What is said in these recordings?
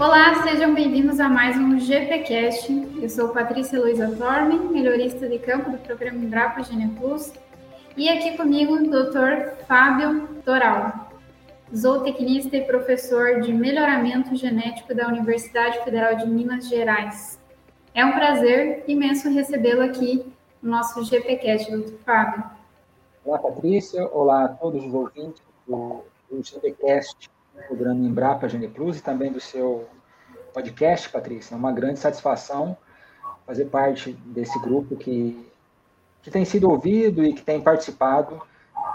Olá, sejam bem-vindos a mais um GPcast. Eu sou Patrícia Luiza Torme, melhorista de campo do programa Embrapa Gene Plus, e aqui comigo o Dr. Fábio Doral, zootecnista e professor de melhoramento genético da Universidade Federal de Minas Gerais. É um prazer imenso recebê-lo aqui no nosso GPcast, Dr. Fábio. Olá, Patrícia. Olá a todos os ouvintes do, do GPcast programa Embrapa Gene Plus e também do seu podcast, Patrícia. É uma grande satisfação fazer parte desse grupo que, que tem sido ouvido e que tem participado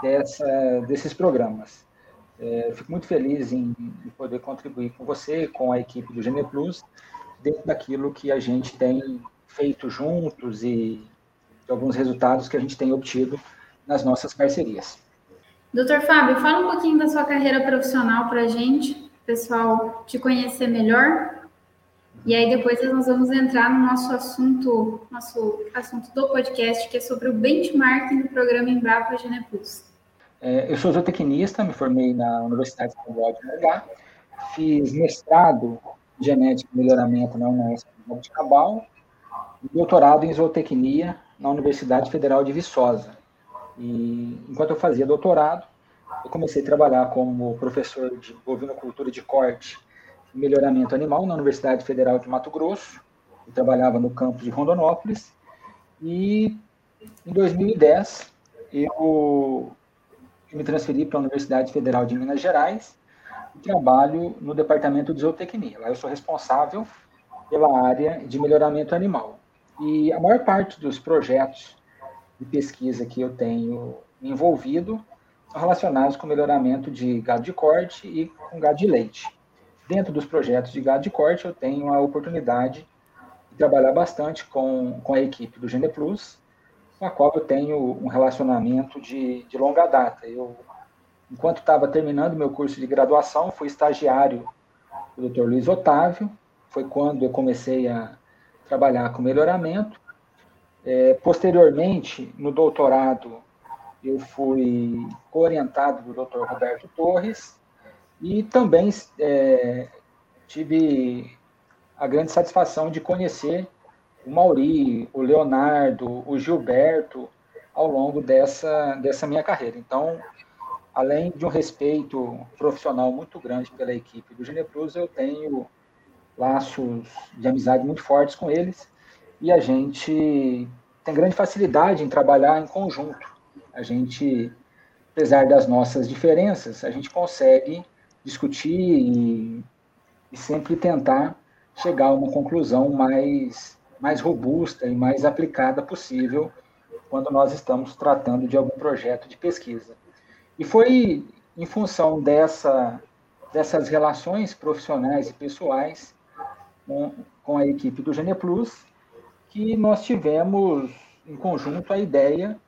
dessa, desses programas. É, fico muito feliz em, em, poder contribuir com você, com a equipe do Gene Plus, dentro daquilo que a gente tem feito juntos e de alguns resultados que a gente tem obtido nas nossas parcerias. Doutor Fábio, fala um pouquinho da sua carreira profissional para a gente, pessoal te conhecer melhor. E aí depois nós vamos entrar no nosso assunto, nosso assunto do podcast, que é sobre o benchmarking do programa Embrapa Genepus. É, eu sou zootecnista, me formei na Universidade Estadual de Maringá, fiz mestrado em genética e melhoramento na Unesp de Cabal, doutorado em zootecnia na Universidade Federal de Viçosa. E enquanto eu fazia doutorado, eu comecei a trabalhar como professor de bovinocultura de corte e melhoramento animal na Universidade Federal de Mato Grosso. Eu trabalhava no campus de Rondonópolis. E em 2010, eu, me transferi para a Universidade Federal de Minas Gerais e trabalho no departamento de zootecnia. Lá eu sou responsável pela área de melhoramento animal. E a maior parte dos projetos de pesquisa que eu tenho envolvido são relacionados com o melhoramento de gado de corte e com gado de leite. Dentro dos projetos de gado de corte, eu tenho a oportunidade de trabalhar bastante com, com a equipe do Gene Plus, com a qual eu tenho um relacionamento de, de longa data. Eu, enquanto estava terminando meu curso de graduação, fui estagiário do Dr. Luiz Otávio, foi quando eu comecei a trabalhar com melhoramento, é, posteriormente, no doutorado, eu fui orientado do Dr. Roberto Torres e também é, tive a grande satisfação de conhecer o Mauri, o Leonardo, o Gilberto ao longo dessa, dessa minha carreira. Então, além de um respeito profissional muito grande pela equipe do Gineprus, eu tenho laços de amizade muito fortes com eles e a gente tem grande facilidade em trabalhar em conjunto. A gente, apesar das nossas diferenças, a gente consegue discutir e, e sempre tentar chegar a uma conclusão mais, mais robusta e mais aplicada possível quando nós estamos tratando de algum projeto de pesquisa. E foi em função dessa, dessas relações profissionais e pessoais com, com a equipe do Geneplus que nós tivemos em conjunto a ideia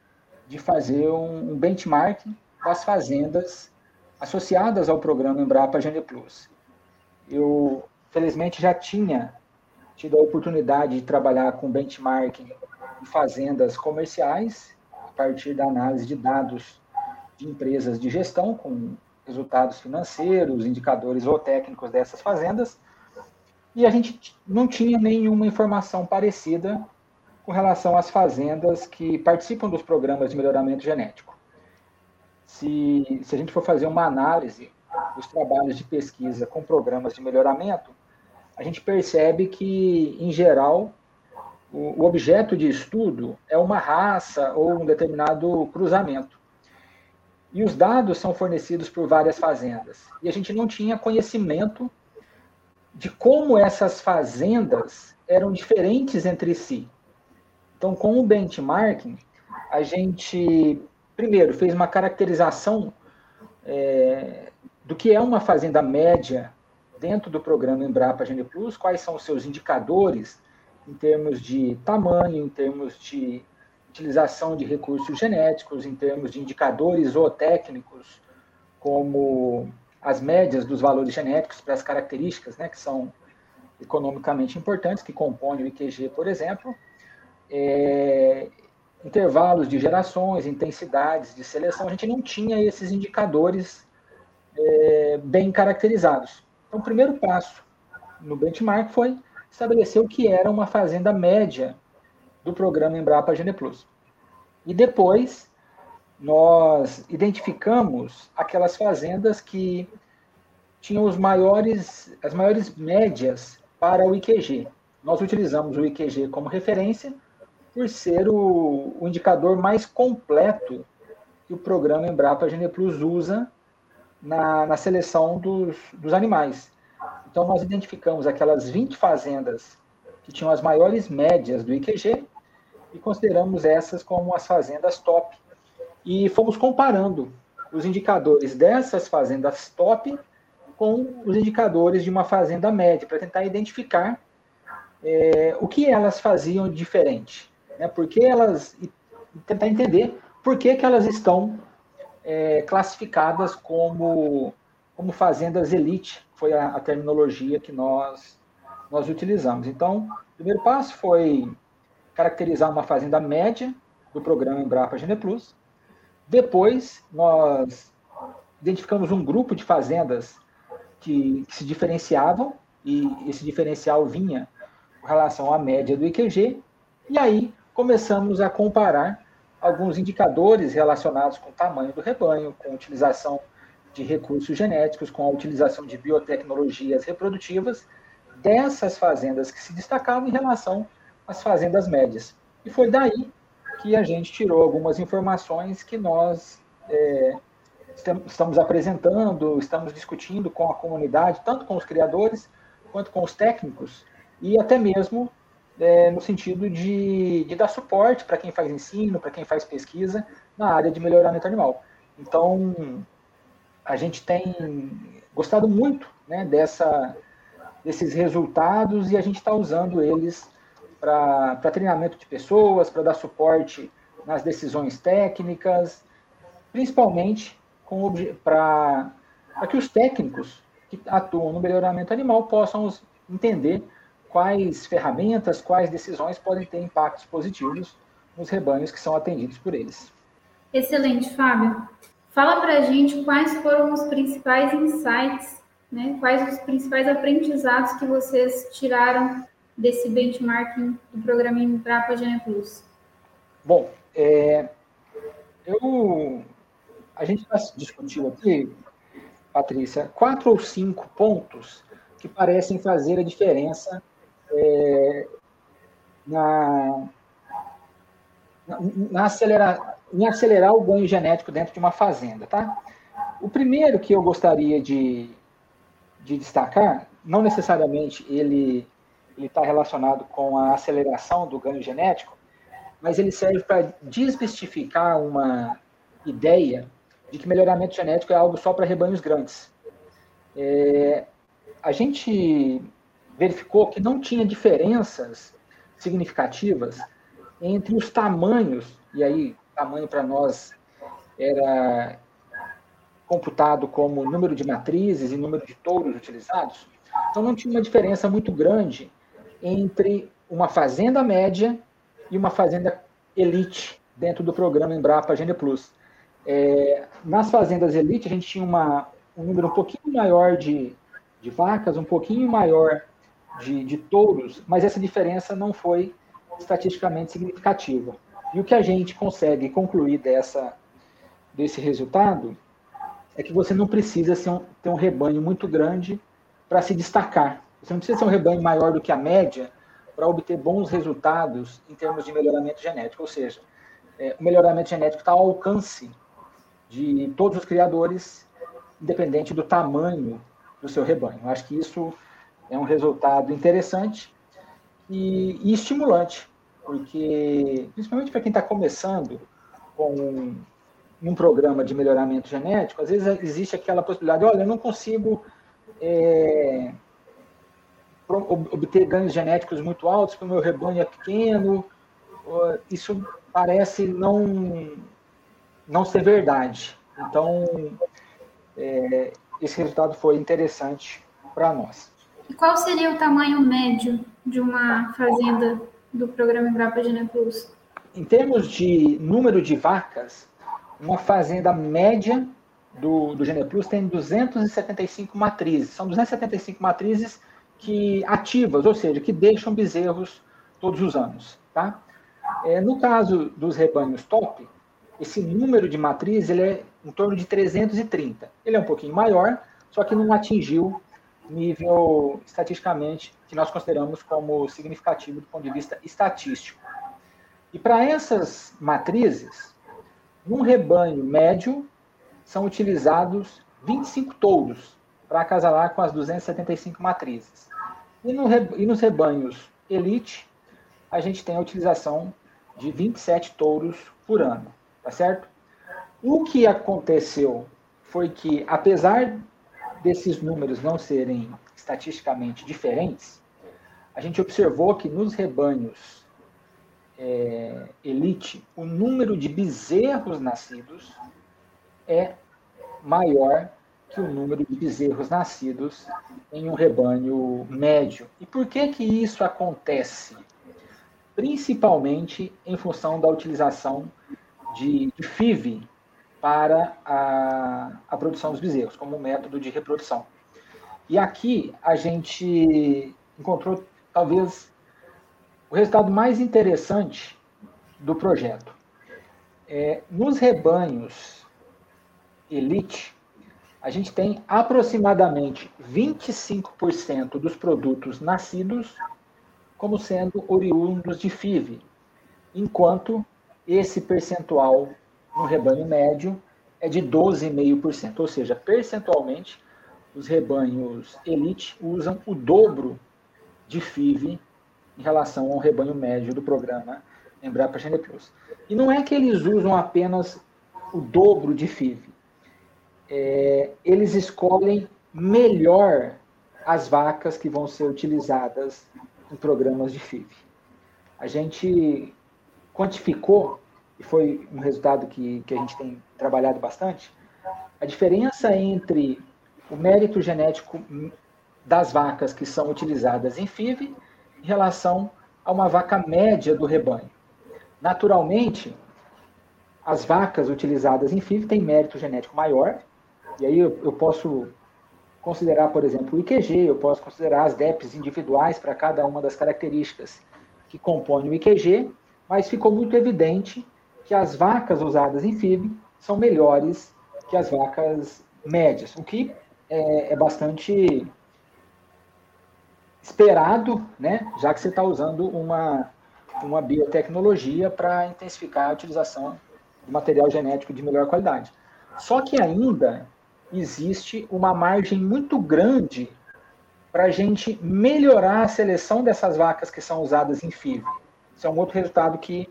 de fazer um, benchmarking das fazendas associadas ao programa Embrapa Gene Plus. Eu, felizmente, já tinha tido a oportunidade de trabalhar com benchmarking em fazendas comerciais, a partir da análise de dados de empresas de gestão, com resultados financeiros, indicadores ou técnicos dessas fazendas, e a gente não tinha nenhuma informação parecida com relação às fazendas que participam dos programas de melhoramento genético. Se, se a gente for fazer uma análise dos trabalhos de pesquisa com programas de melhoramento, a gente percebe que, em geral, o, objeto de estudo é uma raça ou um determinado cruzamento. E os dados são fornecidos por várias fazendas. E a gente não tinha conhecimento de como essas fazendas eram diferentes entre si. Então, com o benchmarking, a gente, primeiro, fez uma caracterização é, do que é uma fazenda média dentro do programa Embrapa Gene Plus, quais são os seus indicadores em termos de tamanho, em termos de utilização de recursos genéticos, em termos de indicadores zootécnicos, como as médias dos valores genéticos para as características né, que são economicamente importantes, que compõem o IQG, por exemplo, é, intervalos de gerações, intensidades de seleção, a gente não tinha esses indicadores é, bem caracterizados. Então, o primeiro passo no benchmark foi estabelecer o que era uma fazenda média do programa Embrapa Gene Plus. E depois nós identificamos aquelas fazendas que tinham os maiores, as maiores médias para o IQG. Nós utilizamos o IQG como referência por ser o, o indicador mais completo que o programa Embrapa Gene Plus usa na, na seleção dos, dos animais. Então, nós identificamos aquelas 20 fazendas que tinham as maiores médias do IQG e consideramos essas como as fazendas top. E fomos comparando os indicadores dessas fazendas top com os indicadores de uma fazenda média, para tentar identificar é, o que elas faziam diferente. Né? Porque elas. E tentar entender por que, que elas estão é, classificadas como, como fazendas elite, foi a, a, terminologia que nós, nós utilizamos. Então, o primeiro passo foi caracterizar uma fazenda média do programa Embrapa Gene Plus. Depois, nós identificamos um grupo de fazendas que, que se diferenciavam, e esse diferencial vinha com relação à média do IQG, e aí começamos a comparar alguns indicadores relacionados com o tamanho do rebanho, com a utilização de recursos genéticos, com a utilização de biotecnologias reprodutivas dessas fazendas que se destacavam em relação às fazendas médias. E foi daí que a gente tirou algumas informações que nós é, estamos apresentando, estamos discutindo com a comunidade, tanto com os criadores quanto com os técnicos, e até mesmo é, no sentido de, de dar suporte para quem faz ensino, para quem faz pesquisa na área de melhoramento animal. Então, a gente tem gostado muito né, dessa, desses resultados e a gente está usando eles para treinamento de pessoas, para dar suporte nas decisões técnicas, principalmente para que os técnicos que atuam no melhoramento animal possam entender quais ferramentas, quais decisões podem ter impactos positivos nos rebanhos que são atendidos por eles. Excelente, Fábio. Fala para a gente quais foram os principais insights, né? quais os principais aprendizados que vocês tiraram desse benchmarking do programa Embrapa Gene Plus. Bom, é, eu, a gente já discutiu aqui, Patrícia, quatro ou cinco pontos que parecem fazer a diferença é, na, na, acelerar, em acelerar o ganho genético dentro de uma fazenda, tá? O primeiro que eu gostaria de, de destacar, não necessariamente ele está relacionado com a aceleração do ganho genético, mas ele serve para desmistificar uma ideia de que melhoramento genético é algo só para rebanhos grandes. É, a gente verificou que não tinha diferenças significativas entre os tamanhos, e aí tamanho para nós era computado como número de matrizes e número de touros utilizados. Então não tinha uma diferença muito grande entre uma fazenda média e uma fazenda elite dentro do programa Embrapa Gene Plus. É, nas fazendas elite, a gente tinha uma, um número um pouquinho maior de, de vacas, um pouquinho maior de, de touros, mas essa diferença não foi estatisticamente significativa. E o que a gente consegue concluir dessa, desse resultado é que você não precisa um, ter um rebanho muito grande para se destacar. Você não precisa ser um rebanho maior do que a média para obter bons resultados em termos de melhoramento genético. Ou seja, é, o melhoramento genético está ao alcance de todos os criadores, independente do tamanho do seu rebanho. Eu acho que isso é um resultado interessante e, e estimulante, porque, principalmente para quem está começando com um, um, programa de melhoramento genético, às vezes existe aquela possibilidade, olha, eu não consigo é, obter ganhos genéticos muito altos, porque o meu rebanho é pequeno, isso parece não, não ser verdade. Então, é, esse resultado foi interessante para nós. E qual seria o tamanho médio de uma fazenda do programa Embrapa Gene Plus? Em termos de número de vacas, uma fazenda média do, do Gene Plus tem 275 matrizes. São 275 matrizes que ativas, ou seja, que deixam bezerros todos os anos. Tá? É, no caso dos rebanhos top, esse número de matriz ele é em torno de 330. Ele é um pouquinho maior, só que não atingiu nível estatisticamente que nós consideramos como significativo do ponto de vista estatístico. E para essas matrizes, num rebanho médio, são utilizados 25 touros para acasalar com as 275 matrizes. E, no, e nos rebanhos elite, a gente tem a utilização de 27 touros por ano, tá certo? O que aconteceu foi que, apesar desses números não serem estatisticamente diferentes, a gente observou que nos rebanhos é, elite, o número de bezerros nascidos é maior que o número de bezerros nascidos em um rebanho médio. E por que que isso acontece? Principalmente em função da utilização de, de FIV para a, a produção dos bezerros, como método de reprodução. E aqui a gente encontrou talvez o resultado mais interessante do projeto. É, nos rebanhos elite, a gente tem aproximadamente 25% dos produtos nascidos como sendo oriundos de FIV, enquanto esse percentual no rebanho médio é de 12,5%, ou seja, percentualmente os rebanhos elite usam o dobro de FIV em relação ao rebanho médio do programa Embrapa Gene Plus. E não é que eles usam apenas o dobro de FIV. É, eles escolhem melhor as vacas que vão ser utilizadas em programas de FIV. A gente quantificou, e foi um resultado que, que a gente tem trabalhado bastante, a diferença entre o mérito genético das vacas que são utilizadas em FIV em relação a uma vaca média do rebanho. Naturalmente, as vacas utilizadas em FIV têm mérito genético maior, e aí eu, eu posso considerar, por exemplo, o IQG, eu posso considerar as DEPs individuais para cada uma das características que compõem o IQG, mas ficou muito evidente que as vacas usadas em FIV são melhores que as vacas médias, o que é, é bastante esperado, né, já que você está usando uma, uma biotecnologia para intensificar a utilização do material genético de melhor qualidade. Só que ainda existe uma margem muito grande para a gente melhorar a seleção dessas vacas que são usadas em FIV. Isso é um outro resultado que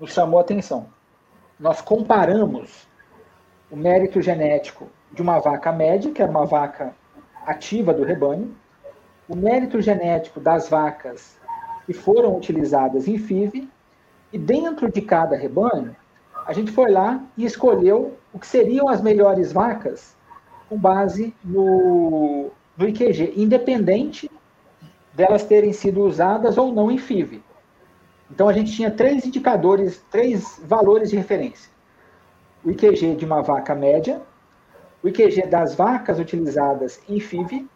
nos chamou a atenção. Nós comparamos o mérito genético de uma vaca média, que é uma vaca ativa do rebanho, o mérito genético das vacas que foram utilizadas em FIV, e dentro de cada rebanho, a gente foi lá e escolheu o que seriam as melhores vacas com base no, no IQG, independente delas terem sido usadas ou não em FIV. Então a gente tinha três indicadores, três valores de referência. O IQG de uma vaca média, o IQG das vacas utilizadas em FIV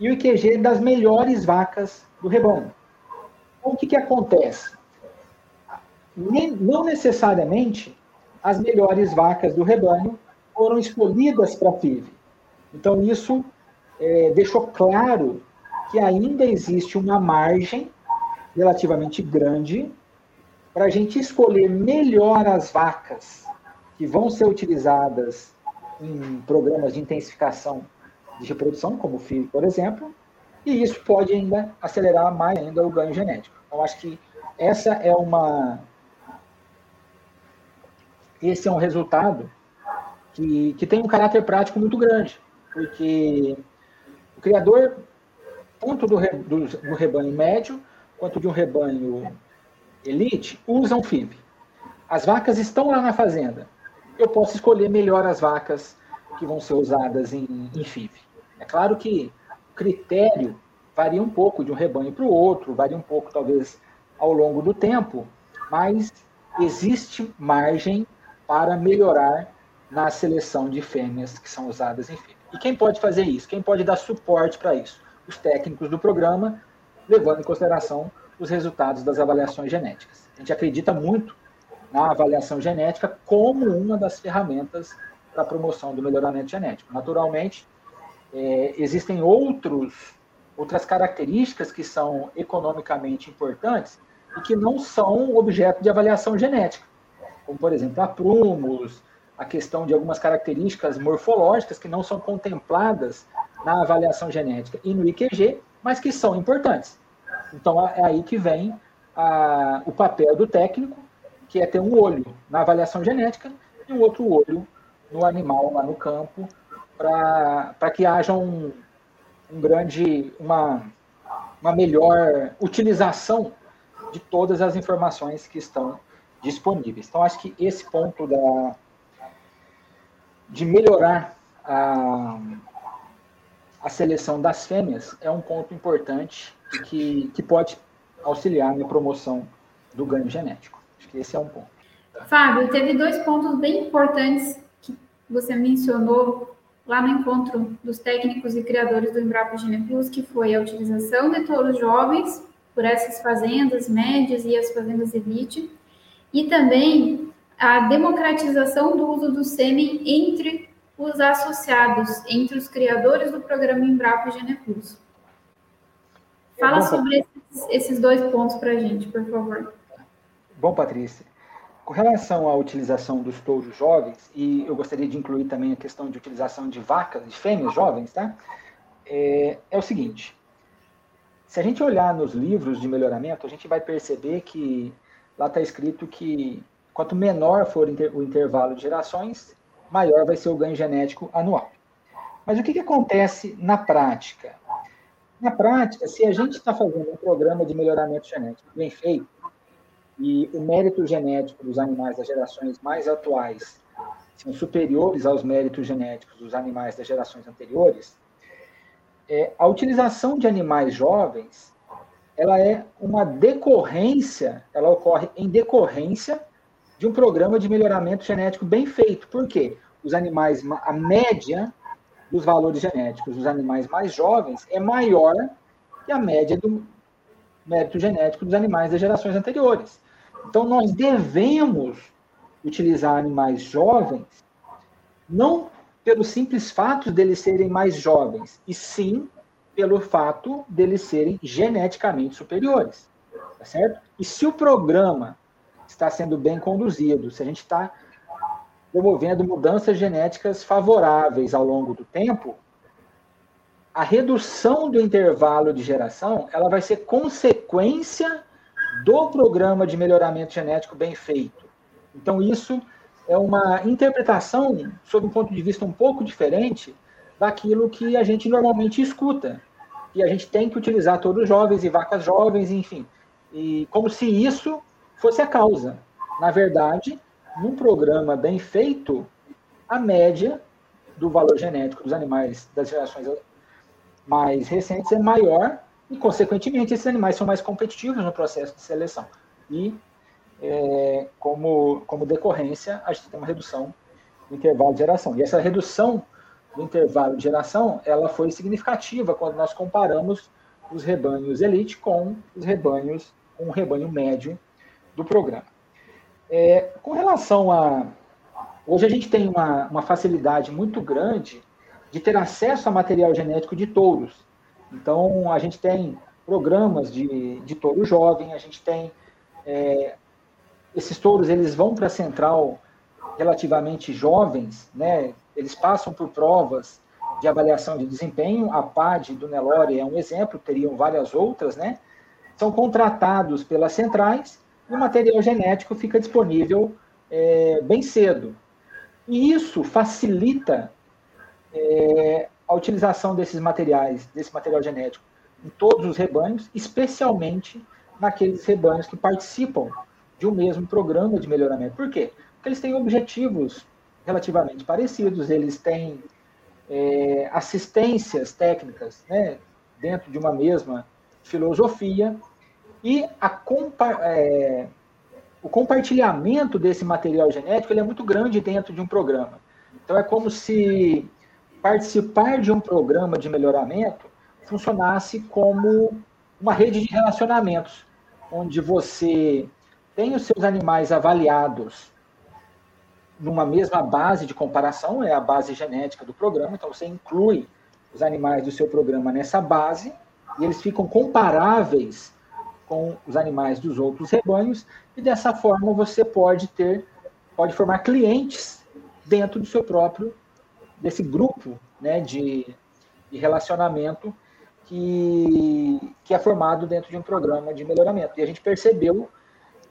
e o IQG das melhores vacas do rebanho. Então, o que, que acontece? Não necessariamente as melhores vacas do rebanho foram escolhidas para FIV. Então, isso é, deixou claro que ainda existe uma margem relativamente grande para a gente escolher melhor as vacas que vão ser utilizadas em programas de intensificação de reprodução, como o FIV, por exemplo, e isso pode ainda acelerar mais ainda o ganho genético. Então, acho que essa é uma esse é um resultado que, que tem um caráter prático muito grande, porque o criador, tanto do, do, do rebanho médio quanto de um rebanho elite, usam FIV. As vacas estão lá na fazenda. Eu posso escolher melhor as vacas que vão ser usadas em, em FIV. É claro que o critério varia um pouco de um rebanho para o outro, varia um pouco, talvez, ao longo do tempo, mas existe margem para melhorar na seleção de fêmeas que são usadas em FIV. E quem pode fazer isso? Quem pode dar suporte para isso? os técnicos do programa, levando em consideração os resultados das avaliações genéticas. A gente acredita muito na avaliação genética como uma das ferramentas para a promoção do melhoramento genético. Naturalmente, é, existem outros, outras características que são economicamente importantes e que não são objeto de avaliação genética, como, por exemplo, a prumos, a questão de algumas características morfológicas que não são contempladas na avaliação genética e no IQG, mas que são importantes. Então, é aí que vem a, o papel do técnico, que é ter um olho na avaliação genética e um outro olho no animal, lá no campo, para que haja um, um grande, uma, uma melhor utilização de todas as informações que estão disponíveis. Então, acho que esse ponto da, de melhorar a, a seleção das fêmeas é um ponto importante que, que pode auxiliar na promoção do ganho genético. Acho que esse é um ponto. Fábio, teve dois pontos bem importantes que você mencionou lá no encontro dos técnicos e criadores do Embrapa Geneplus, que foi a utilização de touros jovens por essas fazendas médias e as fazendas elite, e também a democratização do uso do sêmen entre os associados, entre os criadores do programa Embrapa Geneplus. Fala Bom, sobre esses, esses dois pontos para a gente, por favor. Bom, Patrícia, com relação à utilização dos touros jovens, e eu gostaria de incluir também a questão de utilização de vacas, de fêmeas jovens, tá? É, é o seguinte: se a gente olhar nos livros de melhoramento, a gente vai perceber que lá está escrito que quanto menor for o intervalo de gerações, maior vai ser o ganho genético anual. Mas o que, que acontece na prática? Na prática, se a gente está fazendo um programa de melhoramento genético bem feito, e o mérito genético dos animais das gerações mais atuais são superiores aos méritos genéticos dos animais das gerações anteriores, é, a utilização de animais jovens ela é uma decorrência, ela ocorre em decorrência de um programa de melhoramento genético bem feito. Por quê? Os animais, a média dos valores genéticos dos animais mais jovens é maior que a média do mérito genético dos animais das gerações anteriores. Então, nós devemos utilizar animais jovens, não pelo simples fato deles serem mais jovens, e sim pelo fato deles serem geneticamente superiores. Tá certo? E se o programa está sendo bem conduzido, se a gente está promovendo mudanças genéticas favoráveis ao longo do tempo, a redução do intervalo de geração ela vai ser consequência do programa de melhoramento genético bem feito. Então, isso é uma interpretação, sob um ponto de vista um pouco diferente, daquilo que a gente normalmente escuta. E a gente tem que utilizar todos os jovens e vacas jovens, enfim. E como se isso fosse a causa. Na verdade, num programa bem feito, a média do valor genético dos animais das gerações mais recentes é maior e, consequentemente, esses animais são mais competitivos no processo de seleção. E, é, como, como decorrência, a gente tem uma redução do intervalo de geração. E essa redução do intervalo de geração, ela foi significativa quando nós comparamos os rebanhos elite com os rebanhos, com o rebanho médio do programa. É, com relação a. Hoje a gente tem uma, uma facilidade muito grande de ter acesso a material genético de touros. Então, a gente tem programas de, de touro jovem, a gente tem. É, esses touros eles vão para a central relativamente jovens, né? eles passam por provas de avaliação de desempenho, a PAD do Nelore é um exemplo, teriam várias outras, né? São contratados pelas centrais e o material genético fica disponível é, bem cedo. E isso facilita é, a utilização desses materiais, desse material genético, em todos os rebanhos, especialmente naqueles rebanhos que participam de um mesmo programa de melhoramento. Por quê? Porque eles têm objetivos relativamente parecidos, eles têm é, assistências técnicas né, dentro de uma mesma filosofia, e compa é, o compartilhamento desse material genético é muito grande dentro de um programa. Então, é como se participar de um programa de melhoramento funcionasse como uma rede de relacionamentos, onde você tem os seus animais avaliados numa mesma base de comparação, é a base genética do programa, então você inclui os animais do seu programa nessa base e eles ficam comparáveis com os animais dos outros rebanhos e dessa forma você pode ter pode formar clientes dentro do seu próprio desse grupo né, de, de relacionamento que, que é formado dentro de um programa de melhoramento. E a gente percebeu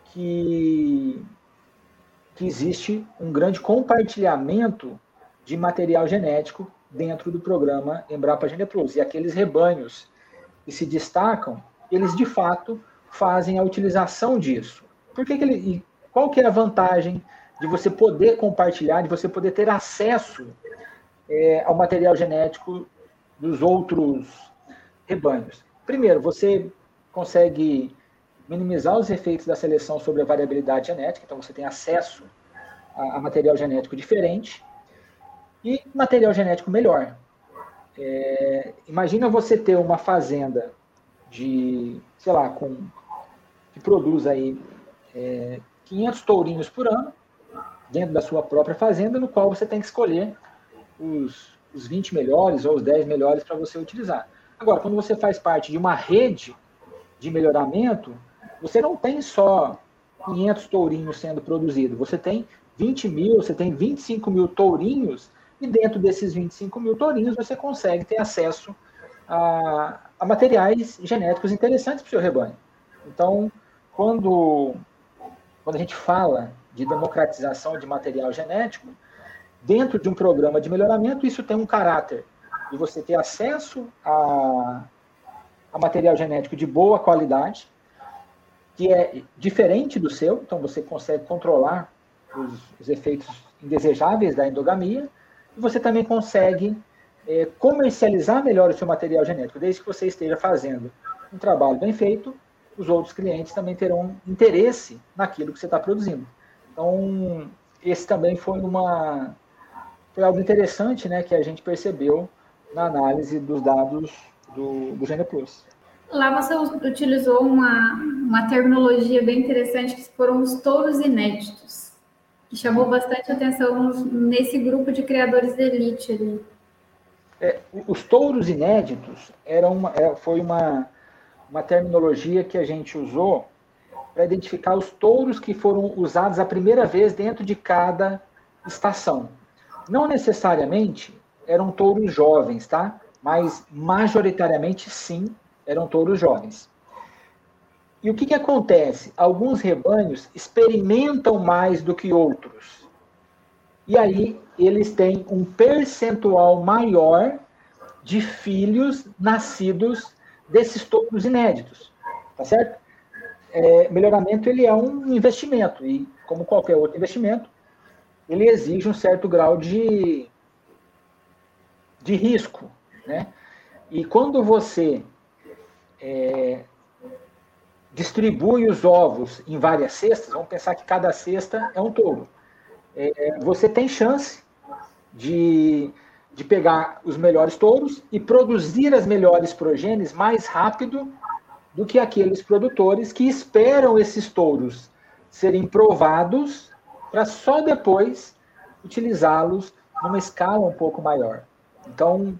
que, que existe um grande compartilhamento de material genético dentro do programa Embrapa Gene Plus. E aqueles rebanhos que se destacam, eles de fato fazem a utilização disso. Por que, que ele, qual que é a vantagem de você poder compartilhar, de você poder ter acesso é, ao material genético dos outros rebanhos? Primeiro, você consegue minimizar os efeitos da seleção sobre a variabilidade genética, então você tem acesso a, a material genético diferente e material genético melhor. É, imagina você ter uma fazenda de, sei lá, com que produz aí é, 500 tourinhos por ano dentro da sua própria fazenda, no qual você tem que escolher os, os 20 melhores ou os 10 melhores para você utilizar. Agora, quando você faz parte de uma rede de melhoramento, você não tem só 500 tourinhos sendo produzidos, você tem 20 mil, você tem 25 mil tourinhos e dentro desses 25 mil tourinhos você consegue ter acesso a, a materiais genéticos interessantes para o seu rebanho. Então, quando, quando a gente fala de democratização de material genético, dentro de um programa de melhoramento, isso tem um caráter. De você ter acesso a, a material genético de boa qualidade, que é diferente do seu, então você consegue controlar os, os efeitos indesejáveis da endogamia, e você também consegue é, comercializar melhor o seu material genético, desde que você esteja fazendo um trabalho bem feito, os outros clientes também terão interesse naquilo que você está produzindo. Então, esse também foi uma foi algo interessante, né, que a gente percebeu na análise dos dados do, do Gene Plus. Lá você utilizou uma, uma terminologia bem interessante que foram os touros inéditos que chamou bastante atenção nesse grupo de criadores de elite ali. É, os touros inéditos eram uma, é, foi uma, uma terminologia que a gente usou para identificar os touros que foram usados a primeira vez dentro de cada estação. Não necessariamente eram touros jovens, tá? Mas majoritariamente sim, eram touros jovens. E o que, que acontece? Alguns rebanhos experimentam mais do que outros. E aí eles têm um percentual maior de filhos nascidos desses touros inéditos. Tá certo? É, melhoramento ele é um investimento e, como qualquer outro investimento, ele exige um certo grau de, de risco. Né? E quando você é, distribui os ovos em várias cestas, vamos pensar que cada cesta é um touro. É, você tem chance de, de pegar os melhores touros e produzir as melhores progênies mais rápido do que aqueles produtores que esperam esses touros serem provados para só depois utilizá-los numa escala um pouco maior. Então,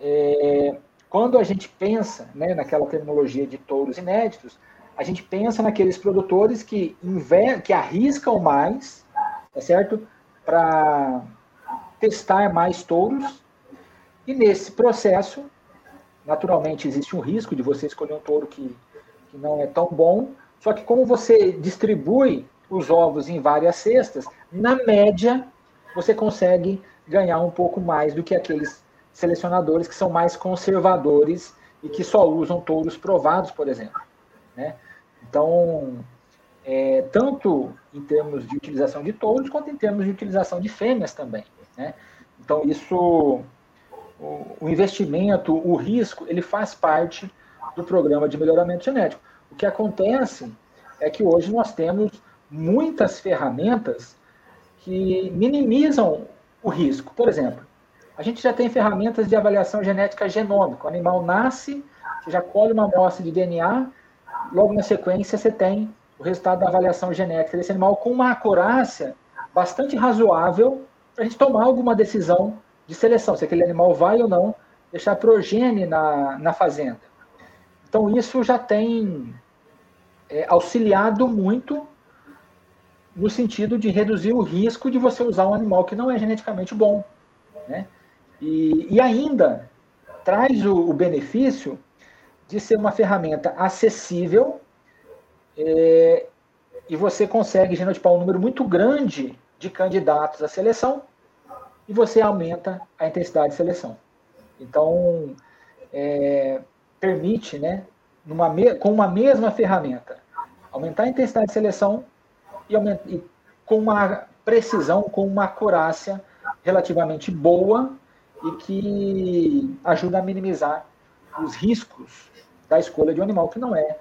é, quando a gente pensa né, naquela terminologia de touros inéditos, a gente pensa naqueles produtores que, que arriscam mais, tá certo? Para testar mais touros. E nesse processo, naturalmente, existe um risco de você escolher um touro que, que não é tão bom. Só que como você distribui os ovos em várias cestas, na média, você consegue ganhar um pouco mais do que aqueles selecionadores que são mais conservadores e que só usam touros provados, por exemplo. Né? Então, é, tanto em termos de utilização de touros, quanto em termos de utilização de fêmeas também. Né? Então, isso, o, o investimento, o risco, ele faz parte do programa de melhoramento genético. O que acontece é que hoje nós temos muitas ferramentas que minimizam o risco. Por exemplo, A gente já tem ferramentas de avaliação genética genômica. O animal nasce, você já colhe uma amostra de DNA, logo na sequência você tem o resultado da avaliação genética desse animal com uma acurácia bastante razoável para a gente tomar alguma decisão de seleção, se aquele animal vai ou não deixar progênie na, na fazenda. Então, isso já tem é, auxiliado muito no sentido de reduzir o risco de você usar um animal que não é geneticamente bom. Né? E, e ainda traz o, o, benefício de ser uma ferramenta acessível é, e você consegue genotipar um número muito grande de candidatos à seleção e você aumenta a intensidade de seleção. Então, é, permite, né, numa, com uma mesma ferramenta, aumentar a intensidade de seleção e, aumenta, e com uma precisão, com uma acurácia relativamente boa e que ajuda a minimizar os riscos da escolha de um animal que não é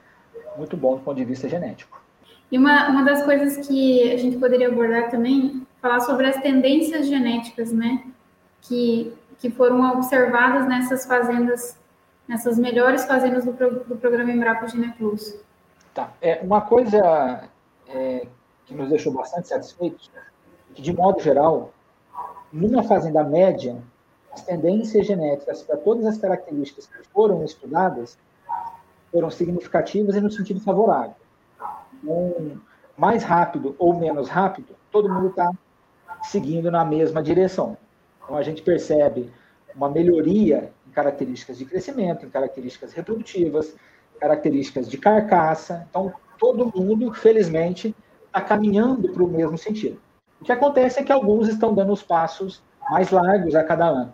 muito bom do ponto de vista genético. E uma, uma das coisas que a gente poderia abordar também, falar sobre as tendências genéticas, né? Que, que foram observadas nessas fazendas, nessas melhores fazendas do, do programa Embrapa Plus. Tá. É, uma coisa é, que nos deixou bastante satisfeitos, que de modo geral, numa fazenda média, as tendências genéticas para todas as características que foram estudadas foram significativas e no sentido favorável. Mais rápido ou menos rápido, todo mundo está seguindo na mesma direção. Então a gente percebe uma melhoria em características de crescimento, em características reprodutivas, características de carcaça. Então todo mundo, felizmente, está caminhando para o mesmo sentido. O que acontece é que alguns estão dando os passos mais largos a cada ano.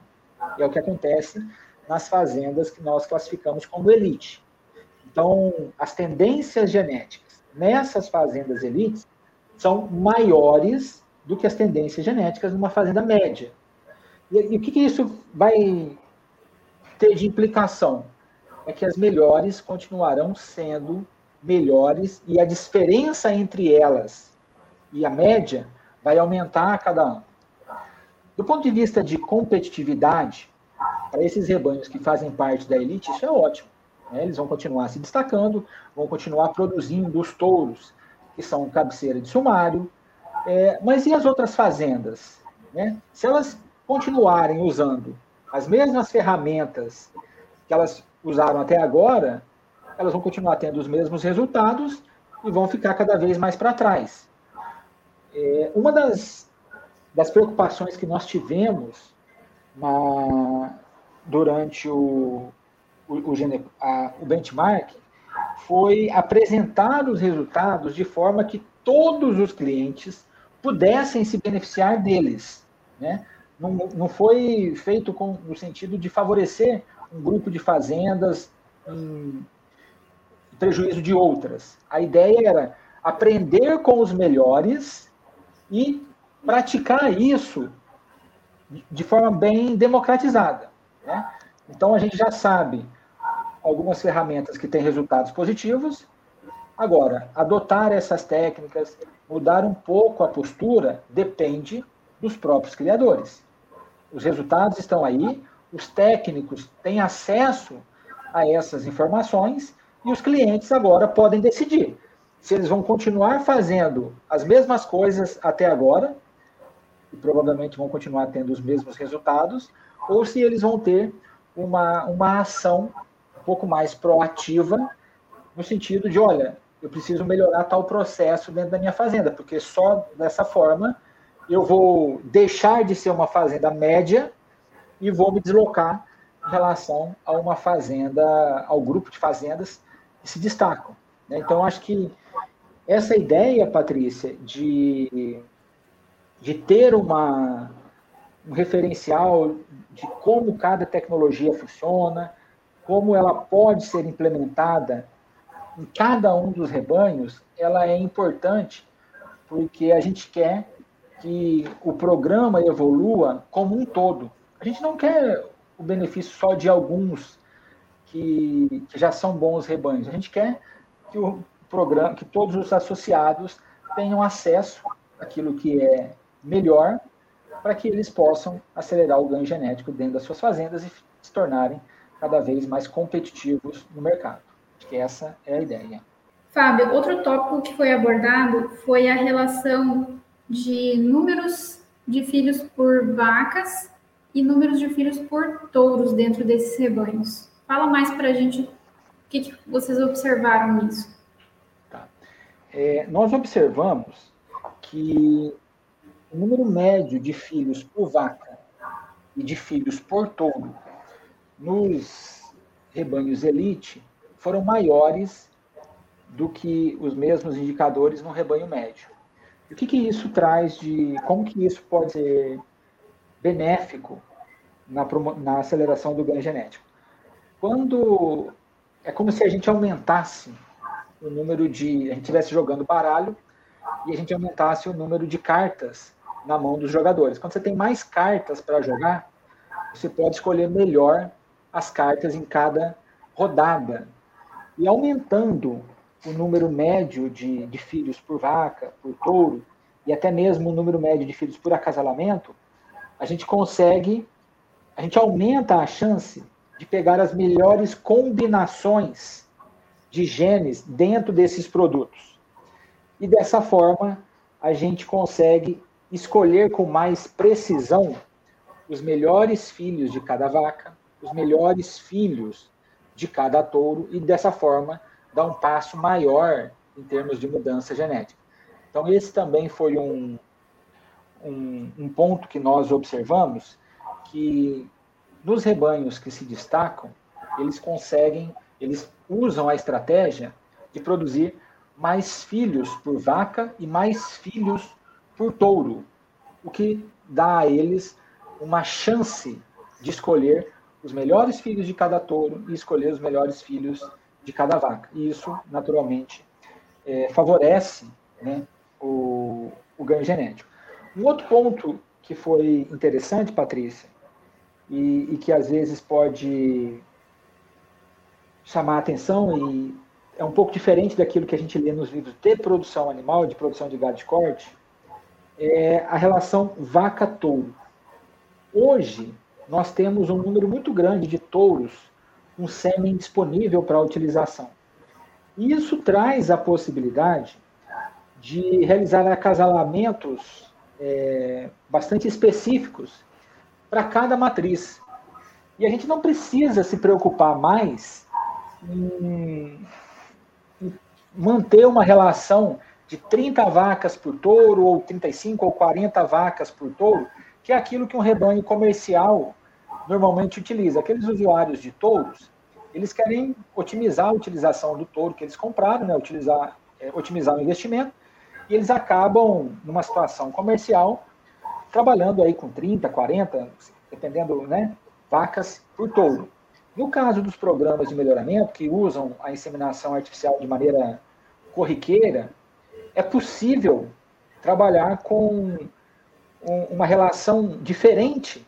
E é o que acontece nas fazendas que nós classificamos como elite. Então, as tendências genéticas nessas fazendas elites são maiores do que as tendências genéticas numa fazenda média. E, e o que, que isso vai ter de implicação? É que as melhores continuarão sendo melhores e a diferença entre elas e a média vai aumentar a cada ano. Do ponto de vista de competitividade, para esses rebanhos que fazem parte da elite, isso é ótimo. Né? Eles vão continuar se destacando, vão continuar produzindo os touros, que são cabeceira de sumário. É, mas e as outras fazendas? Né? Se elas continuarem usando as mesmas ferramentas que elas usaram até agora, elas vão continuar tendo os mesmos resultados e vão ficar cada vez mais para trás. É, uma das, das preocupações que nós tivemos na, durante o, o, a, o benchmark foi apresentar os resultados de forma que todos os clientes pudessem se beneficiar deles. Né? Não, não foi feito com, no sentido de favorecer um grupo de fazendas em, prejuízo de outras. A ideia era aprender com os melhores e praticar isso de forma bem democratizada. Né? Então a gente já sabe algumas ferramentas que têm resultados positivos. Agora, adotar essas técnicas, mudar um pouco a postura, depende dos próprios criadores. Os resultados estão aí, os técnicos têm acesso a essas informações e os clientes agora podem decidir se eles vão continuar fazendo as mesmas coisas até agora, e provavelmente vão continuar tendo os mesmos resultados, ou se eles vão ter uma, uma ação pouco mais proativa, no sentido de, olha, eu preciso melhorar tal processo dentro da minha fazenda, porque só dessa forma eu vou deixar de ser uma fazenda média e vou me deslocar em relação a uma fazenda, ao grupo de fazendas que se destacam. Né? Então, acho que essa ideia, Patrícia, de, de ter uma, um referencial de como cada tecnologia funciona, como ela pode ser implementada em cada um dos rebanhos, ela é importante porque a gente quer que o programa evolua como um todo. A gente não quer o benefício só de alguns que, que já são bons rebanhos. A gente quer que o programa, que todos os associados tenham acesso àquilo que é melhor para que eles possam acelerar o ganho genético dentro das suas fazendas e se tornarem cada vez mais competitivos no mercado. Acho que essa é a ideia. Fábio, outro tópico que foi abordado foi a relação de números de filhos por vacas e números de filhos por touros dentro desses rebanhos. Fala mais para a gente o que, que, vocês observaram nisso. Tá. É, nós observamos que o número médio de filhos por vaca e de filhos por touro nos rebanhos elite foram maiores do que os mesmos indicadores no rebanho médio. O que, que isso traz de. Como que isso pode ser benéfico na, na aceleração do ganho genético? Quando. É como se a gente aumentasse o número de. A gente estivesse jogando baralho e a gente aumentasse o número de cartas na mão dos jogadores. Quando você tem mais cartas para jogar, você pode escolher melhor as cartas em cada rodada. E aumentando o número médio de, de filhos por vaca, por touro, e até mesmo o número médio de filhos por acasalamento, a gente consegue, a gente aumenta a chance de pegar as melhores combinações de genes dentro desses produtos. E dessa forma, a gente consegue escolher com mais precisão os melhores filhos de cada vaca, os melhores filhos de cada touro e dessa forma dar um passo maior em termos de mudança genética. Então esse também foi um, um, um ponto que nós observamos que nos rebanhos que se destacam eles conseguem, eles usam a estratégia de produzir mais filhos por vaca e mais filhos por touro, o que dá a eles uma chance de escolher os melhores filhos de cada touro e escolher os melhores filhos de cada vaca. E isso, naturalmente, é, favorece né, o, o ganho genético. Um outro ponto que foi interessante, Patrícia, e, e que às vezes pode chamar a atenção e é um pouco diferente daquilo que a gente lê nos livros de produção animal, de produção de gado de corte, é a relação vaca-touro. Hoje, nós temos um número muito grande de touros com sêmen disponível para utilização. E isso traz a possibilidade de realizar acasalamentos é, bastante específicos para cada matriz. E a gente não precisa se preocupar mais em manter uma relação de 30 vacas por touro, ou 35 ou 40 vacas por touro, que é aquilo que um rebanho comercial normalmente utiliza. Aqueles usuários de touros, eles querem otimizar a utilização do touro que eles compraram, né, utilizar, é, otimizar o investimento, e eles acabam, numa situação comercial, trabalhando aí com 30, 40, dependendo, né, vacas por touro. No caso dos programas de melhoramento, que usam a inseminação artificial de maneira corriqueira, é possível trabalhar com uma relação diferente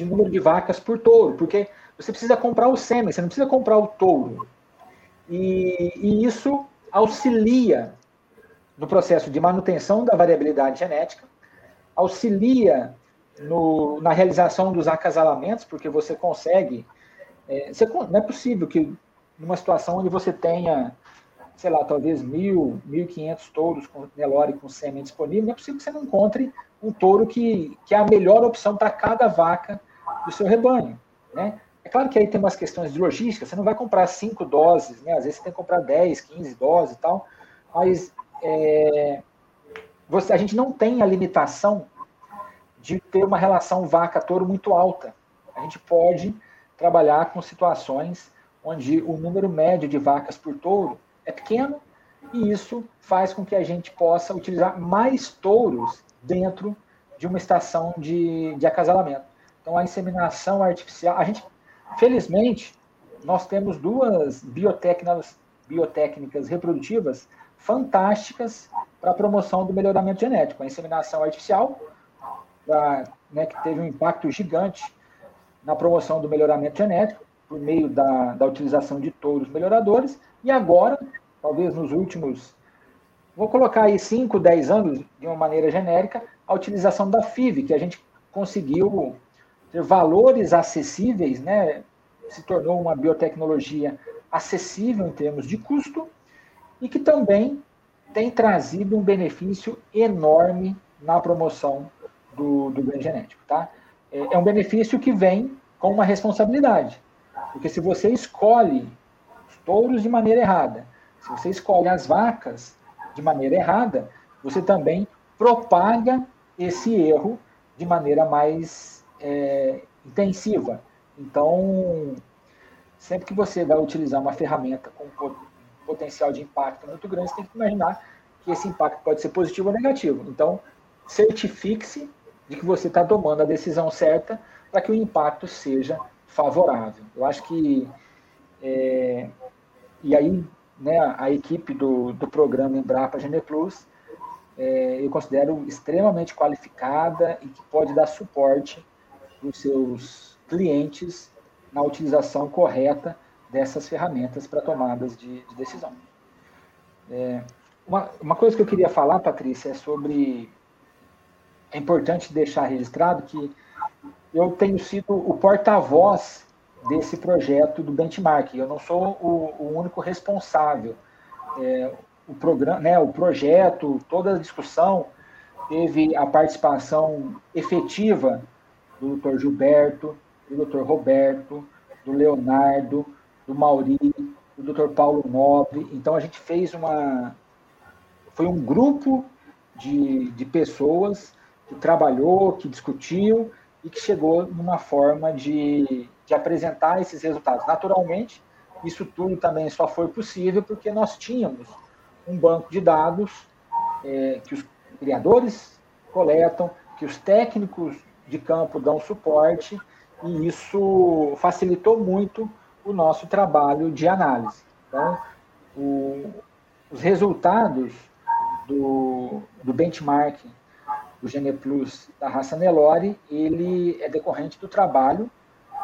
de número de vacas por touro, porque você precisa comprar o sêmen, você não precisa comprar o touro. E, e isso auxilia no processo de manutenção da variabilidade genética, auxilia no, na realização dos acasalamentos, porque você consegue. É, você, não é possível que numa situação onde você tenha sei lá, talvez mil, mil quinhentos touros com Nelore com sêmen disponível, não é possível que você não encontre um touro que, que é a melhor opção para cada vaca do seu rebanho, né? É claro que aí tem umas questões de logística, você não vai comprar cinco doses, né? Às vezes você tem que comprar 10, 15 doses e tal, mas é, você, a gente não tem a limitação de ter uma relação vaca-touro muito alta. A gente pode trabalhar com situações onde o número médio de vacas por touro é pequeno e isso faz com que a gente possa utilizar mais touros dentro de uma estação de, de acasalamento. Então, a inseminação artificial, a gente, felizmente, nós temos duas biotécnicas, biotécnicas reprodutivas fantásticas para a promoção do melhoramento genético. A inseminação artificial, pra, né, que teve um impacto gigante na promoção do melhoramento genético, por meio da, da utilização de touros melhoradores, e agora, talvez nos últimos, vou colocar aí 5, 10 anos, de uma maneira genérica, a utilização da FIV, que a gente conseguiu ter valores acessíveis, né? se tornou uma biotecnologia acessível em termos de custo e que também tem trazido um benefício enorme na promoção do, do ganho genético. Tá? É, é um benefício que vem é, intensiva. Então, sempre que você vai utilizar uma ferramenta com potencial de impacto muito grande, você tem que imaginar que esse impacto pode ser positivo ou negativo. Então, certifique-se de que você está tomando a decisão certa para que o impacto seja favorável. Eu acho que, é, e aí, né, a equipe do, do programa Embrapa Gene Plus, é, eu considero extremamente qualificada e que pode dar suporte para os seus clientes na utilização correta dessas ferramentas para tomadas de, de decisão. É, uma, uma coisa que eu queria falar, Patrícia, é sobre. É importante deixar registrado que eu tenho sido o porta-voz desse projeto do benchmark. Eu não sou o, o único responsável. É, o programa, né, o projeto, toda a discussão teve a participação efetiva do Dr. Gilberto, do Dr. Roberto, do Leonardo, do Mauri, do Dr. Paulo Nobre. Então a gente fez uma foi um grupo de, de pessoas que trabalhou, que discutiu e que chegou numa forma de, de apresentar esses resultados. Naturalmente, isso tudo também só foi possível porque nós tínhamos um banco de dados é, que os criadores coletam, que os técnicos de campo dão suporte, e isso facilitou muito o nosso trabalho de análise. Então, o, os resultados do, do benchmarking do GenePlus da raça Nelore, ele é decorrente do trabalho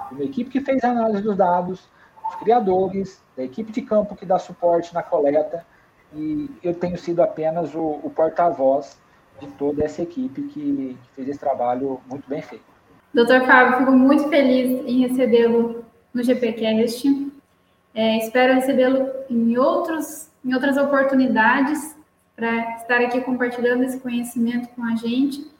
de uma equipe que fez a análise dos dados, dos criadores, da equipe de campo que dá suporte na coleta, e eu tenho sido apenas o, o porta-voz de toda essa equipe que, fez esse trabalho muito bem feito. Doutor Fábio, fico muito feliz em recebê-lo no GPCast. É, espero recebê-lo em, em outras oportunidades para estar aqui compartilhando esse conhecimento com a gente.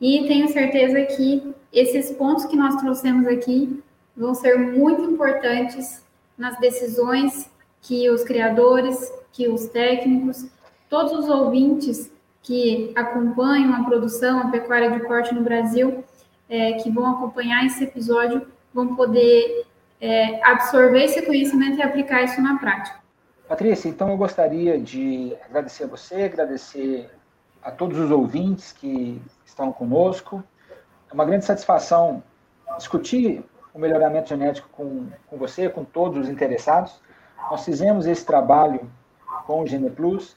E tenho certeza que esses pontos que nós trouxemos aqui vão ser muito importantes nas decisões que os criadores, que os técnicos, todos os ouvintes que acompanham a produção, a pecuária de corte no Brasil, é, que vão acompanhar esse episódio, vão poder é, absorver esse conhecimento e aplicar isso na prática. Patrícia, então eu gostaria de agradecer a você, agradecer a todos os ouvintes que estão conosco. É uma grande satisfação discutir o melhoramento genético com, com você, com todos os interessados. Nós fizemos esse trabalho com o Gene Plus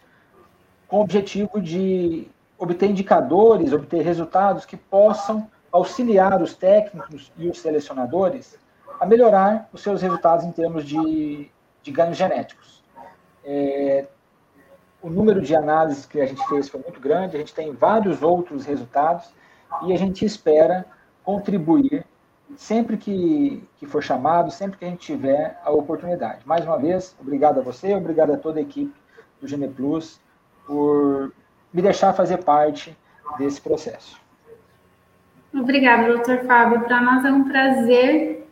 com o objetivo de obter indicadores, obter resultados que possam auxiliar os técnicos e os selecionadores a melhorar os seus resultados em termos de, de ganhos genéticos. É, o número de análises que a gente fez foi muito grande, a gente tem vários outros resultados e a gente espera contribuir sempre que, que for chamado, sempre que a gente tiver a oportunidade. Mais uma vez, obrigado a você, obrigado a toda a equipe do Gene Plus por me deixar fazer parte desse processo. Obrigada, doutor Fábio. Para nós é um prazer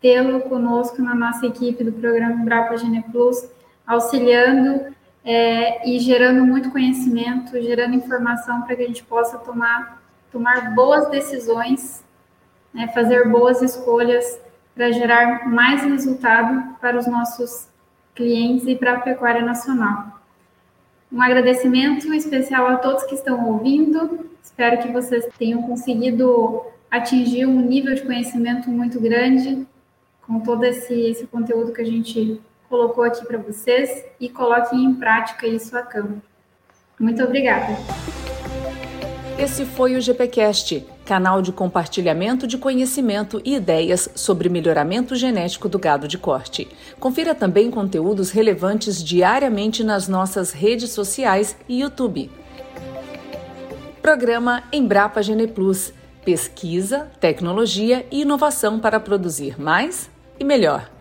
tê-lo conosco na nossa equipe do programa Brapa Gene Plus auxiliando é, e gerando muito conhecimento, gerando informação para que a gente possa tomar, tomar boas decisões, né, fazer boas escolhas para gerar mais resultado para os nossos clientes e para a pecuária nacional. Um agradecimento especial a todos que estão ouvindo. Espero que vocês tenham conseguido atingir um nível de conhecimento muito grande com todo esse, esse conteúdo que a gente colocou aqui para vocês e coloquem em prática isso a campo. Muito obrigada. Esse foi o GPcast, canal de compartilhamento de conhecimento e ideias sobre melhoramento genético do gado de corte. Confira também conteúdos relevantes diariamente nas nossas redes sociais e YouTube. Programa Embrapa Gene Plus pesquisa, tecnologia e inovação para produzir mais e melhor.